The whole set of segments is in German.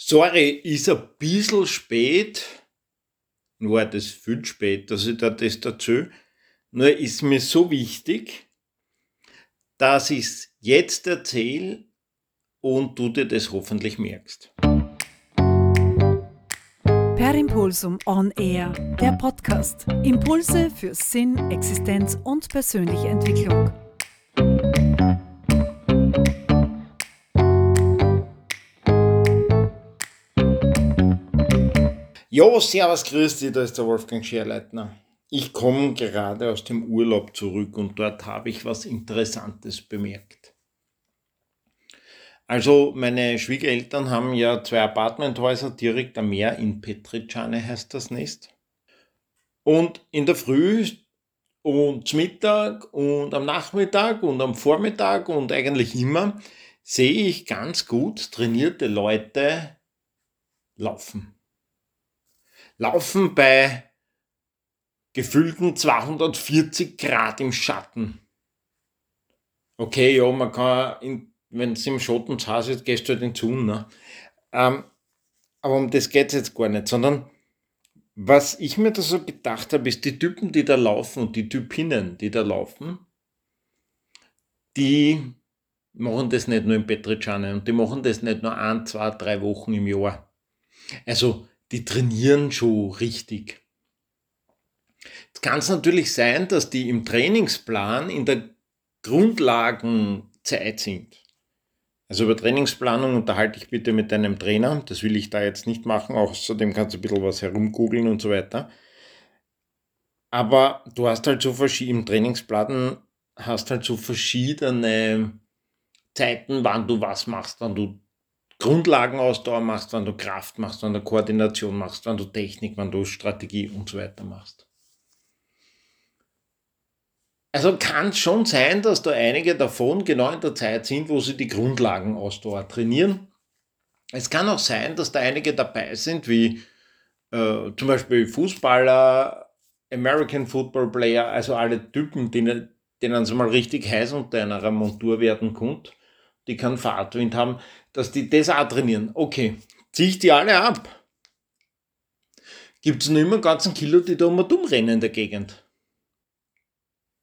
Sorry, ist ein bisschen spät. Nur das ist viel spät, dass ich da das dazu. Nur ist mir so wichtig, dass ich es jetzt erzähle und du dir das hoffentlich merkst. Per Impulsum On Air, der Podcast. Impulse für Sinn, Existenz und persönliche Entwicklung. Jo, servus, grüß dich, da ist der Wolfgang Scherleitner. Ich komme gerade aus dem Urlaub zurück und dort habe ich was Interessantes bemerkt. Also, meine Schwiegereltern haben ja zwei Apartmenthäuser direkt am Meer in Petricane heißt das Nest. Und in der Früh und Mittag und am Nachmittag und am Vormittag und eigentlich immer sehe ich ganz gut trainierte Leute laufen laufen bei gefühlten 240 Grad im Schatten. Okay, ja, man kann, wenn es im Schatten zu Hause ist, gehst du halt in den ne? Ähm, aber um das geht es jetzt gar nicht, sondern was ich mir da so gedacht habe, ist, die Typen, die da laufen und die Typinnen, die da laufen, die machen das nicht nur in Petricane und die machen das nicht nur ein, zwei, drei Wochen im Jahr. Also die trainieren schon richtig. Jetzt kann es natürlich sein, dass die im Trainingsplan in der Grundlagenzeit sind. Also über Trainingsplanung unterhalte ich bitte mit deinem Trainer. Das will ich da jetzt nicht machen. Außerdem kannst du ein bisschen was herumgoogeln und so weiter. Aber du hast halt so verschiedene, im Trainingsplan hast halt so verschiedene Zeiten, wann du was machst, wann du Grundlagenausdauer machst, wenn du Kraft machst, wenn du Koordination machst, wenn du Technik, wenn du Strategie und so weiter machst. Also kann es schon sein, dass da einige davon genau in der Zeit sind, wo sie die Grundlagenausdauer trainieren. Es kann auch sein, dass da einige dabei sind, wie äh, zum Beispiel Fußballer, American Football Player, also alle Typen, denen, denen es mal richtig heiß unter einer Montur werden kommt, die keinen Fahrtwind haben, dass die das auch trainieren. Okay, ziehe ich die alle ab? Gibt es nur immer einen ganzen Kilo, die da um und rennen in der Gegend?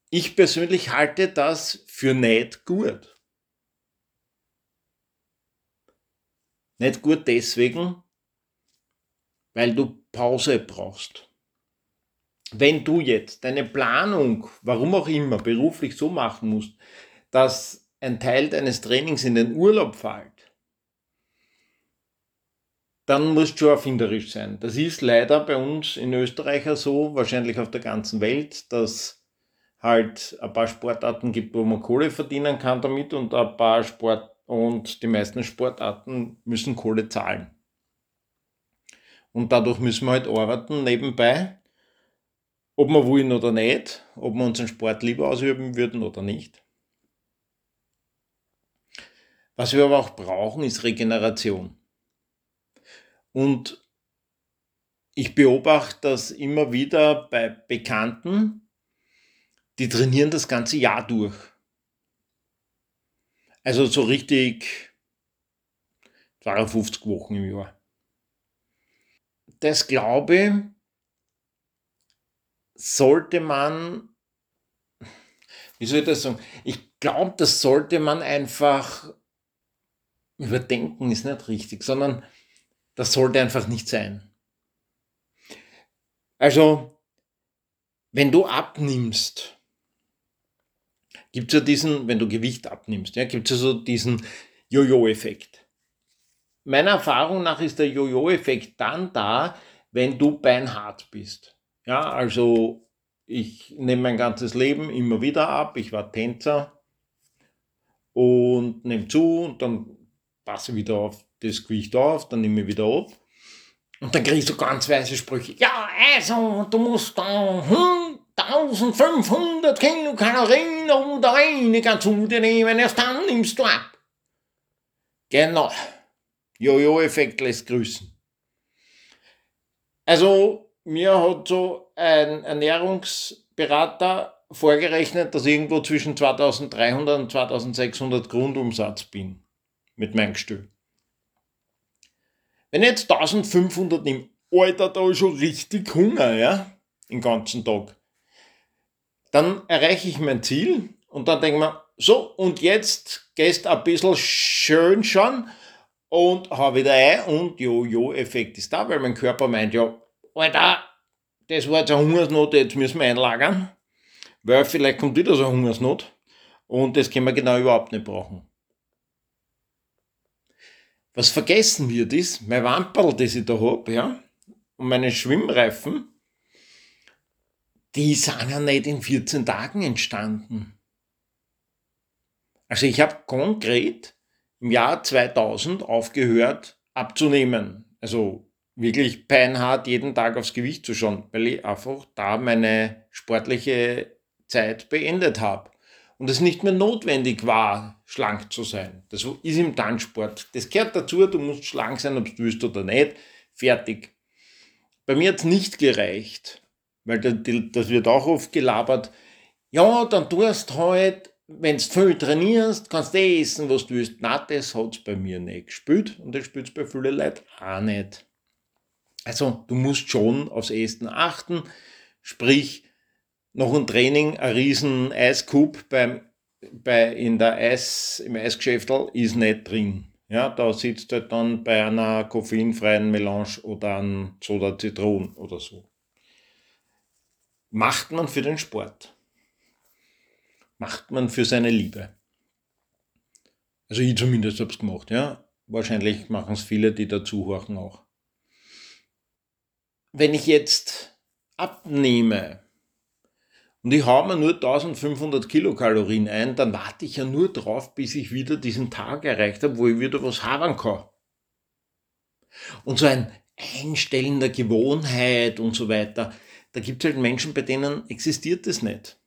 Ich persönlich halte das für nicht gut. Nicht gut deswegen, weil du Pause brauchst. Wenn du jetzt deine Planung, warum auch immer, beruflich so machen musst, dass ein Teil deines Trainings in den Urlaub fällt, dann musst du erfinderisch sein. Das ist leider bei uns in Österreich so, wahrscheinlich auf der ganzen Welt, dass halt ein paar Sportarten gibt, wo man Kohle verdienen kann damit und ein paar Sport und die meisten Sportarten müssen Kohle zahlen. Und dadurch müssen wir halt arbeiten nebenbei, ob wir wollen oder nicht, ob wir unseren Sport lieber ausüben würden oder nicht. Was wir aber auch brauchen, ist Regeneration. Und ich beobachte das immer wieder bei Bekannten, die trainieren das ganze Jahr durch. Also so richtig 52 Wochen im Jahr. Das glaube sollte man, wie soll ich das sagen? Ich glaube, das sollte man einfach überdenken, ist nicht richtig, sondern das sollte einfach nicht sein. Also, wenn du abnimmst, gibt es ja diesen, wenn du Gewicht abnimmst, ja, gibt es ja so diesen Jojo-Effekt. Meiner Erfahrung nach ist der Jojo-Effekt dann da, wenn du beinhart bist. Ja, also ich nehme mein ganzes Leben immer wieder ab. Ich war Tänzer und nehme zu und dann passe wieder auf das Gewicht auf, dann nehme ich wieder ab. Und dann kriegst du ganz weiße Sprüche. Ja, also, du musst da 1500 Kilokalorien oder weniger zu dir nehmen, erst dann nimmst du ab. Genau. Jojo-Effekt lässt grüßen. Also, mir hat so ein Ernährungsberater vorgerechnet, dass ich irgendwo zwischen 2300 und 2600 Grundumsatz bin mit meinem Gestühl. Wenn ich jetzt 1500 nehme, Alter, da ist schon richtig Hunger, ja, den ganzen Tag. Dann erreiche ich mein Ziel und dann denke ich mir, so, und jetzt gehst ein bisschen schön schon und hau wieder ein und Jojo-Effekt ist da, weil mein Körper meint, ja, Alter, das war jetzt eine Hungersnot, jetzt müssen wir einlagern, weil vielleicht kommt wieder so eine Hungersnot und das können wir genau überhaupt nicht brauchen. Was vergessen wird ist, mein Wamperl, das ich da habe, ja, und meine Schwimmreifen, die sind ja nicht in 14 Tagen entstanden. Also ich habe konkret im Jahr 2000 aufgehört abzunehmen. Also wirklich peinhart jeden Tag aufs Gewicht zu schauen, weil ich einfach da meine sportliche Zeit beendet habe. Und es nicht mehr notwendig war, schlank zu sein. Das ist im Tanzsport. Das gehört dazu, du musst schlank sein, ob du willst oder nicht. Fertig. Bei mir hat es nicht gereicht, weil das wird auch oft gelabert. Ja, dann tust halt wenn du viel trainierst, kannst du eh essen, was du willst. Nein, das hat es bei mir nicht gespielt und das spielt es bei vielen Leuten auch nicht. Also, du musst schon aufs Essen achten, sprich, noch ein Training, ein riesen Eiskub beim, bei, in der Eis, im Eisgeschäft ist nicht drin. Ja, da sitzt halt dann bei einer koffeinfreien Melange oder einem Soda Zitron oder so. Macht man für den Sport macht man für seine Liebe. Also ich zumindest habe es gemacht, ja. Wahrscheinlich machen es viele, die dazuhören auch. Wenn ich jetzt abnehme und ich haue mir nur 1500 Kilokalorien ein, dann warte ich ja nur drauf, bis ich wieder diesen Tag erreicht habe, wo ich wieder was haben kann. Und so ein Einstellen der Gewohnheit und so weiter, da gibt es halt Menschen, bei denen existiert das nicht.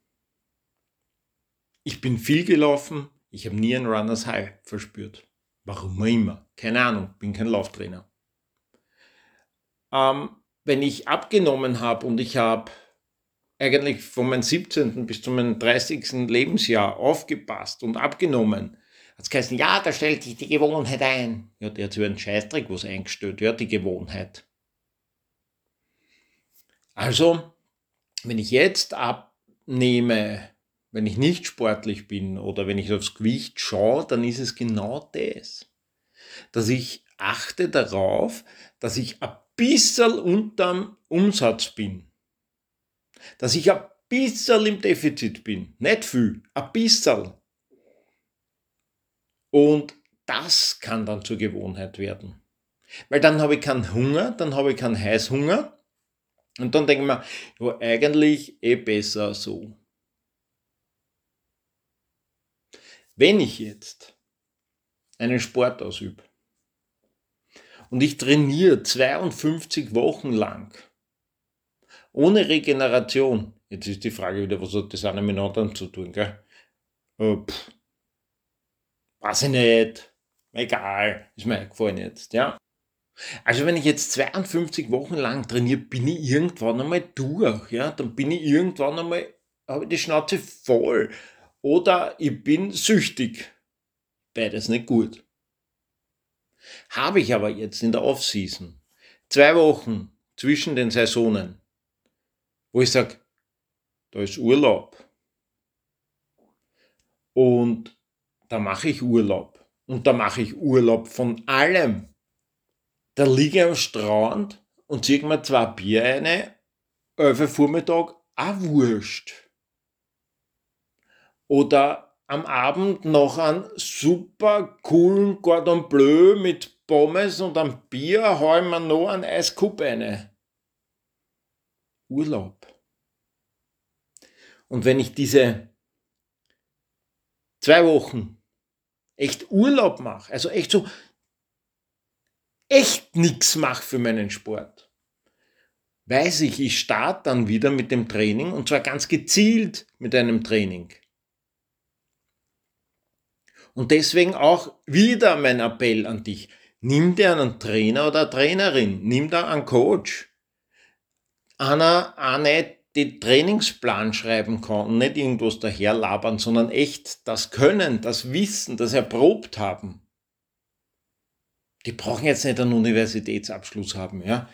Ich bin viel gelaufen, ich habe nie ein Runners High verspürt. Warum immer? Keine Ahnung, bin kein Lauftrainer. Ähm, wenn ich abgenommen habe und ich habe eigentlich von meinem 17. bis zu meinem 30. Lebensjahr aufgepasst und abgenommen, hat es geheißen, ja, da stellt sich die Gewohnheit ein. Ja, der hat so einen Scheißdreck was eingestellt, ja, die Gewohnheit. Also, wenn ich jetzt abnehme, wenn ich nicht sportlich bin oder wenn ich aufs Gewicht schaue, dann ist es genau das. Dass ich achte darauf, dass ich ein bisschen unterm Umsatz bin. Dass ich ein bisschen im Defizit bin. Nicht viel, ein bisschen. Und das kann dann zur Gewohnheit werden. Weil dann habe ich keinen Hunger, dann habe ich keinen Heißhunger. Und dann denke ich mir, ja, eigentlich eh besser so. Wenn ich jetzt einen Sport ausübe und ich trainiere 52 Wochen lang ohne Regeneration, jetzt ist die Frage wieder, was hat das eine mit anderen zu tun, gell? Äh, pff, weiß ich nicht, egal, ist mir eingefallen jetzt, ja. Also wenn ich jetzt 52 Wochen lang trainiere, bin ich irgendwann einmal durch, ja, dann bin ich irgendwann einmal, habe ich die Schnauze voll oder ich bin süchtig. Beides nicht gut. Habe ich aber jetzt in der Off-Season zwei Wochen zwischen den Saisonen, wo ich sage, da ist Urlaub. Und da mache ich Urlaub. Und da mache ich Urlaub von allem. Da liege ich am Strand und ziehe mir zwei Bier eine, 11 Vormittag, auch wurscht oder am Abend noch einen super coolen Cordon Bleu mit Pommes und einem Bier hau ich mir noch einen Eiskub eine. Urlaub. Und wenn ich diese zwei Wochen echt Urlaub mache, also echt so echt nichts mache für meinen Sport, weiß ich, ich starte dann wieder mit dem Training und zwar ganz gezielt mit einem Training. Und deswegen auch wieder mein Appell an dich. Nimm dir einen Trainer oder Trainerin, nimm da einen Coach. Einer, eine, die Trainingsplan schreiben kann, nicht irgendwas daherlabern, sondern echt das Können, das Wissen, das erprobt haben. die brauchen jetzt nicht einen Universitätsabschluss haben, ja.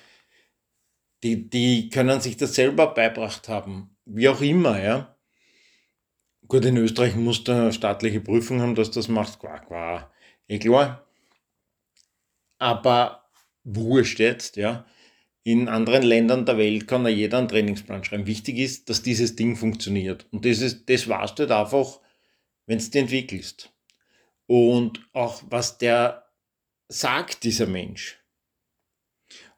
Die, die können sich das selber beibracht haben, wie auch immer, ja. Gut, in Österreich muss eine staatliche Prüfung haben, dass das macht, qua, qua, eh klar. Aber wurscht jetzt, ja. In anderen Ländern der Welt kann ja jeder einen Trainingsplan schreiben. Wichtig ist, dass dieses Ding funktioniert. Und das, ist, das warst du halt einfach, wenn du entwickelst. Und auch was der sagt, dieser Mensch.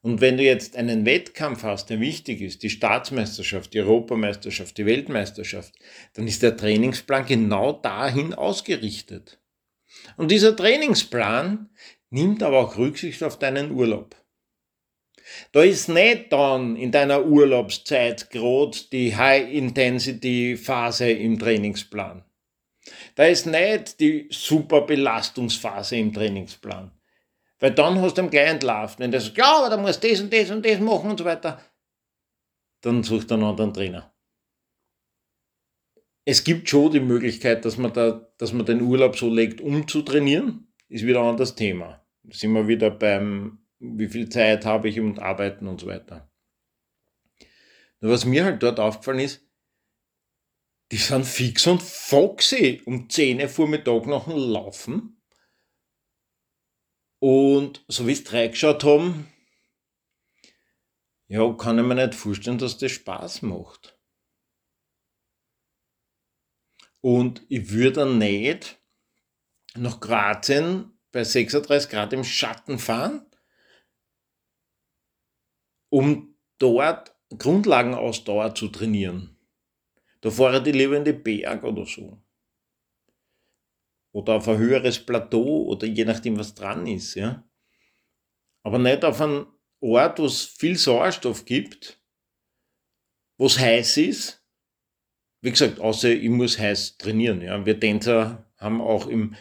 Und wenn du jetzt einen Wettkampf hast, der wichtig ist, die Staatsmeisterschaft, die Europameisterschaft, die Weltmeisterschaft, dann ist der Trainingsplan genau dahin ausgerichtet. Und dieser Trainingsplan nimmt aber auch Rücksicht auf deinen Urlaub. Da ist nicht dann in deiner Urlaubszeit gerade die High-Intensity-Phase im Trainingsplan. Da ist nicht die super Belastungsphase im Trainingsplan. Weil dann hast du ihm gleich entlarvt. Wenn der sagt, ja, aber da musst du das und das und das machen und so weiter, dann sucht er einen anderen Trainer. Es gibt schon die Möglichkeit, dass man, da, dass man den Urlaub so legt, um zu trainieren. Ist wieder ein anderes Thema. Da sind wir wieder beim, wie viel Zeit habe ich und arbeiten und so weiter. Nur was mir halt dort aufgefallen ist, die sind fix und foxy um 10 Uhr Vormittag nach dem Laufen und so wie es reingeschaut haben, ja, kann ich mir nicht vorstellen, dass das Spaß macht. Und ich würde nicht nach Kroatien bei 36 Grad im Schatten fahren, um dort Grundlagenausdauer zu trainieren. Da fahre die Berg oder so oder auf ein höheres Plateau oder je nachdem, was dran ist. Ja? Aber nicht auf einen Ort, wo es viel Sauerstoff gibt, wo es heiß ist. Wie gesagt, außer ich muss heiß trainieren. Ja? Wir Tänzer haben auch im,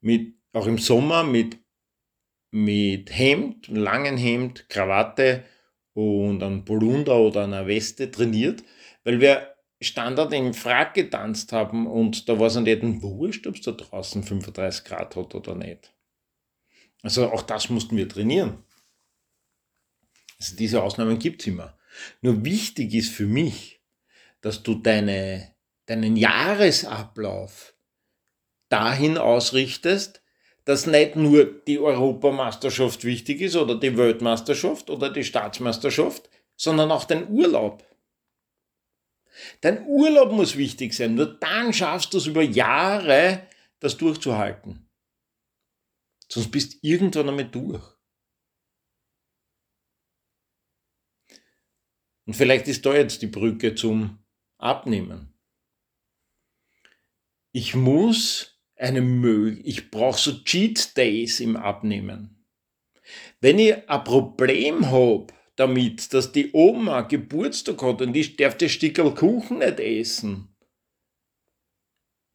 mit, auch im Sommer mit, mit Hemd, langen Hemd, Krawatte und einem Polunder oder einer Weste trainiert, weil wir Standard im Frack getanzt haben und da war es an jedem wurscht, ob es da draußen 35 Grad hat oder nicht. Also auch das mussten wir trainieren. Also diese Ausnahmen gibt es immer. Nur wichtig ist für mich, dass du deine, deinen Jahresablauf dahin ausrichtest, dass nicht nur die Europameisterschaft wichtig ist oder die Weltmeisterschaft oder die Staatsmeisterschaft, sondern auch dein Urlaub. Dein Urlaub muss wichtig sein. Nur dann schaffst du es über Jahre, das durchzuhalten. Sonst bist du irgendwann einmal durch. Und vielleicht ist da jetzt die Brücke zum Abnehmen. Ich muss eine Möglichkeit, ich brauche so Cheat Days im Abnehmen. Wenn ich ein Problem habe, damit, dass die Oma Geburtstag hat und ich darf das Stückel Kuchen nicht essen,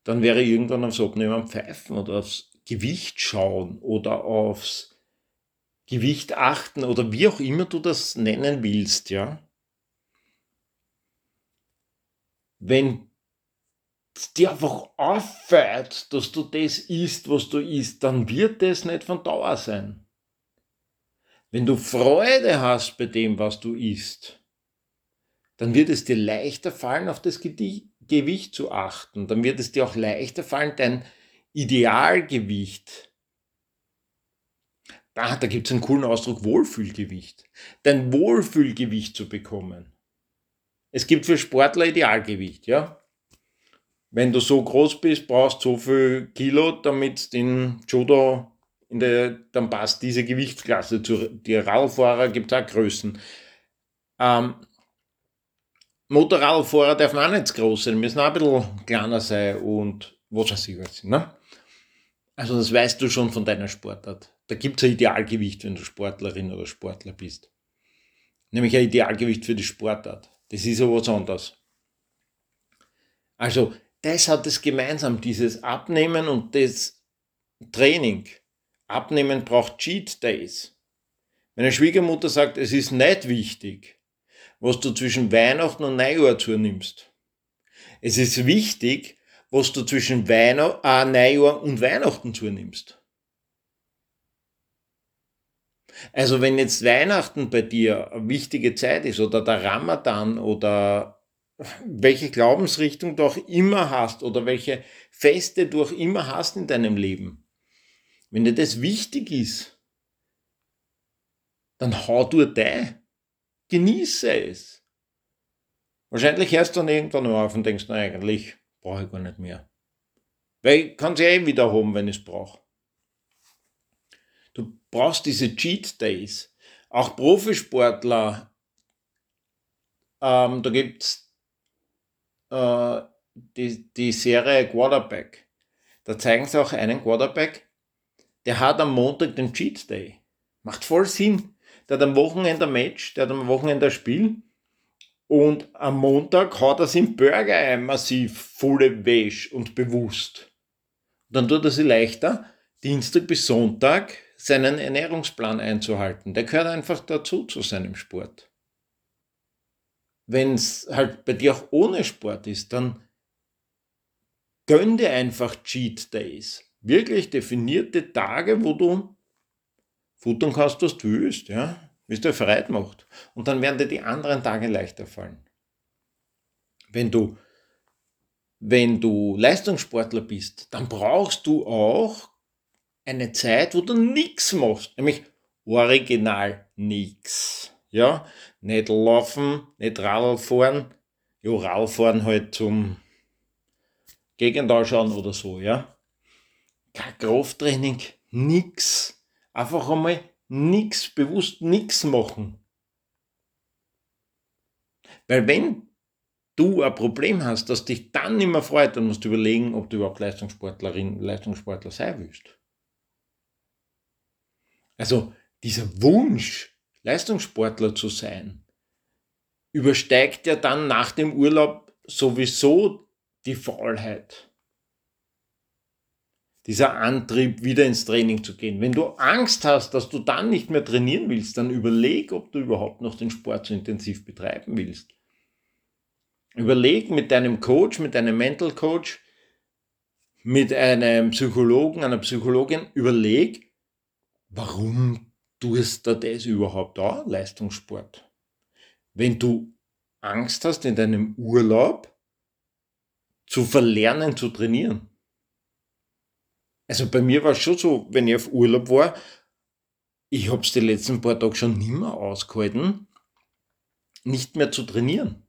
dann wäre ich irgendwann aufs Abnehmen pfeifen oder aufs Gewicht schauen oder aufs Gewicht achten oder wie auch immer du das nennen willst, ja. Wenn dir einfach auffällt, dass du das isst, was du isst, dann wird das nicht von Dauer sein. Wenn du Freude hast bei dem, was du isst, dann wird es dir leichter fallen, auf das Gewicht zu achten. Dann wird es dir auch leichter fallen, dein Idealgewicht. Ah, da gibt es einen coolen Ausdruck, Wohlfühlgewicht. Dein Wohlfühlgewicht zu bekommen. Es gibt für Sportler Idealgewicht, ja. Wenn du so groß bist, brauchst du so viel Kilo, damit den Judo in der, dann passt diese Gewichtsklasse zu. Die Radfahrer gibt auch Größen. Ähm, Motorradfahrer dürfen auch nicht groß sein, müssen auch ein bisschen kleiner sein und was weiß ich was. Ne? Also das weißt du schon von deiner Sportart. Da gibt es ein Idealgewicht, wenn du Sportlerin oder Sportler bist. Nämlich ein Idealgewicht für die Sportart. Das ist ja was anderes. Also, das hat es gemeinsam, dieses Abnehmen und das Training. Abnehmen braucht Cheat Days. Meine Schwiegermutter sagt, es ist nicht wichtig, was du zwischen Weihnachten und Neujahr zunimmst. Es ist wichtig, was du zwischen Weihnacht, äh, Neujahr und Weihnachten zunimmst. Also wenn jetzt Weihnachten bei dir eine wichtige Zeit ist oder der Ramadan oder welche Glaubensrichtung du auch immer hast oder welche Feste du auch immer hast in deinem Leben, wenn dir das wichtig ist, dann hau du da. Genieße es. Wahrscheinlich hörst du dann irgendwann auf und denkst, na eigentlich brauche ich gar nicht mehr. Weil ich kann es ja eh wieder haben, wenn ich es brauche. Du brauchst diese Cheat Days. Auch Profisportler, ähm, da gibt es äh, die, die Serie Quarterback. Da zeigen sie auch einen Quarterback, der hat am Montag den Cheat Day. Macht voll Sinn. Der hat am Wochenende ein Match, der hat am Wochenende ein Spiel und am Montag haut er sich Burger ein, massiv, volle Wäsch und bewusst. dann tut er sich leichter, Dienstag bis Sonntag seinen Ernährungsplan einzuhalten. Der gehört einfach dazu zu seinem Sport. Wenn es halt bei dir auch ohne Sport ist, dann gönn dir einfach Cheat Days. Wirklich definierte Tage, wo du futtern kannst, was du willst, ja, wie es dir Freude macht. Und dann werden dir die anderen Tage leichter fallen. Wenn du, wenn du Leistungssportler bist, dann brauchst du auch eine Zeit, wo du nichts machst, nämlich original nichts. Ja, nicht laufen, nicht Radl fahren, ja, Radl fahren halt zum Gegend anschauen oder so, ja. Kein Krafttraining, nix. Einfach einmal nichts, bewusst nichts machen. Weil wenn du ein Problem hast, das dich dann nicht mehr freut, dann musst du überlegen, ob du überhaupt Leistungssportlerin, Leistungssportler sein willst. Also dieser Wunsch, Leistungssportler zu sein, übersteigt ja dann nach dem Urlaub sowieso die Faulheit dieser Antrieb, wieder ins Training zu gehen. Wenn du Angst hast, dass du dann nicht mehr trainieren willst, dann überleg, ob du überhaupt noch den Sport so intensiv betreiben willst. Überleg mit deinem Coach, mit deinem Mental Coach, mit einem Psychologen, einer Psychologin, überleg, warum tust du das überhaupt da, Leistungssport? Wenn du Angst hast, in deinem Urlaub zu verlernen zu trainieren, also bei mir war es schon so, wenn ich auf Urlaub war, ich habe es die letzten paar Tage schon nimmer ausgehalten, nicht mehr zu trainieren.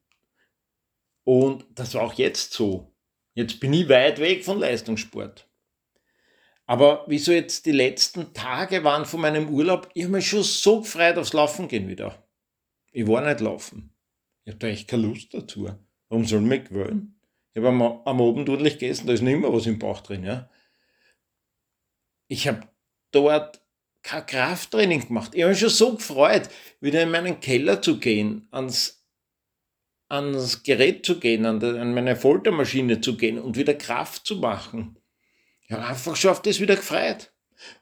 Und das war auch jetzt so. Jetzt bin ich weit weg von Leistungssport. Aber wieso jetzt die letzten Tage waren von meinem Urlaub, ich habe mich schon so gefreut aufs Laufen gehen wieder. Ich war nicht laufen. Ich habe da echt keine Lust dazu. Warum soll ich mich gewöhnen? Ich habe am, am Abend ordentlich gegessen, da ist nicht mehr was im Bauch drin. Ja? Ich habe dort kein Krafttraining gemacht. Ich habe mich schon so gefreut, wieder in meinen Keller zu gehen, ans, ans Gerät zu gehen, an, der, an meine Foltermaschine zu gehen und wieder Kraft zu machen. Ich habe einfach auf das wieder gefreut.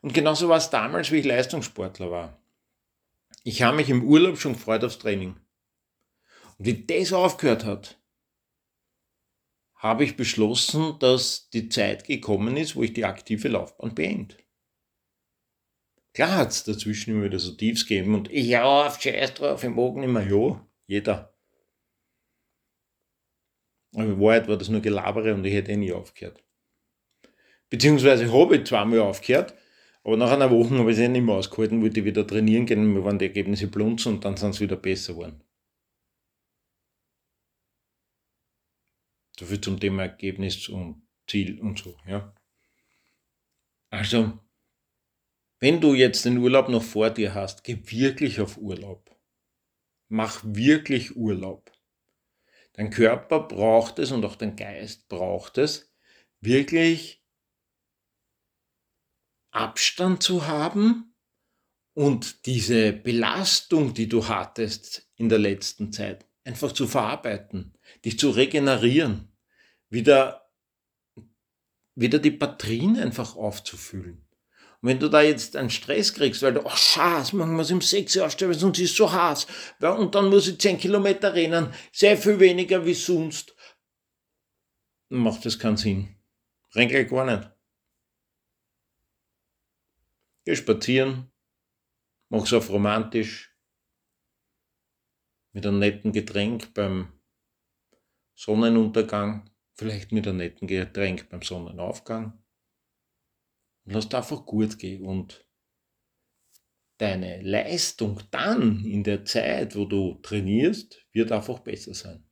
Und genauso war es damals, wie ich Leistungssportler war. Ich habe mich im Urlaub schon gefreut aufs Training. Und wie das aufgehört hat, habe ich beschlossen, dass die Zeit gekommen ist, wo ich die aktive Laufbahn beende. Klar hat es dazwischen immer wieder so Tiefs gegeben und ich auf, scheiß drauf, im Morgen immer, ja, jeder. Aber in Wahrheit war das nur Gelabere und ich hätte eh nie aufgehört. Beziehungsweise habe ich zweimal aufgehört, aber nach einer Woche habe ich es nicht mehr ausgehalten, wollte ich wieder trainieren gehen, mir waren die Ergebnisse blunzen und dann sind sie wieder besser geworden. So viel zum Thema Ergebnis und Ziel und so, ja. Also, wenn du jetzt den Urlaub noch vor dir hast, geh wirklich auf Urlaub. Mach wirklich Urlaub. Dein Körper braucht es und auch dein Geist braucht es, wirklich Abstand zu haben und diese Belastung, die du hattest in der letzten Zeit, einfach zu verarbeiten, dich zu regenerieren wieder, wieder die Batterien einfach aufzufüllen. Und wenn du da jetzt einen Stress kriegst, weil du, Schatz, machen wir es im 6 aufstellen, sonst ist es so heiß. Und dann muss ich 10 Kilometer rennen, sehr viel weniger wie sonst. Macht das keinen Sinn. Renn gar nicht. Geh spazieren, Mach's auf romantisch mit einem netten Getränk beim Sonnenuntergang, vielleicht mit einem netten Getränk beim Sonnenaufgang. Und lass einfach gut gehen und deine Leistung dann in der Zeit, wo du trainierst, wird einfach besser sein.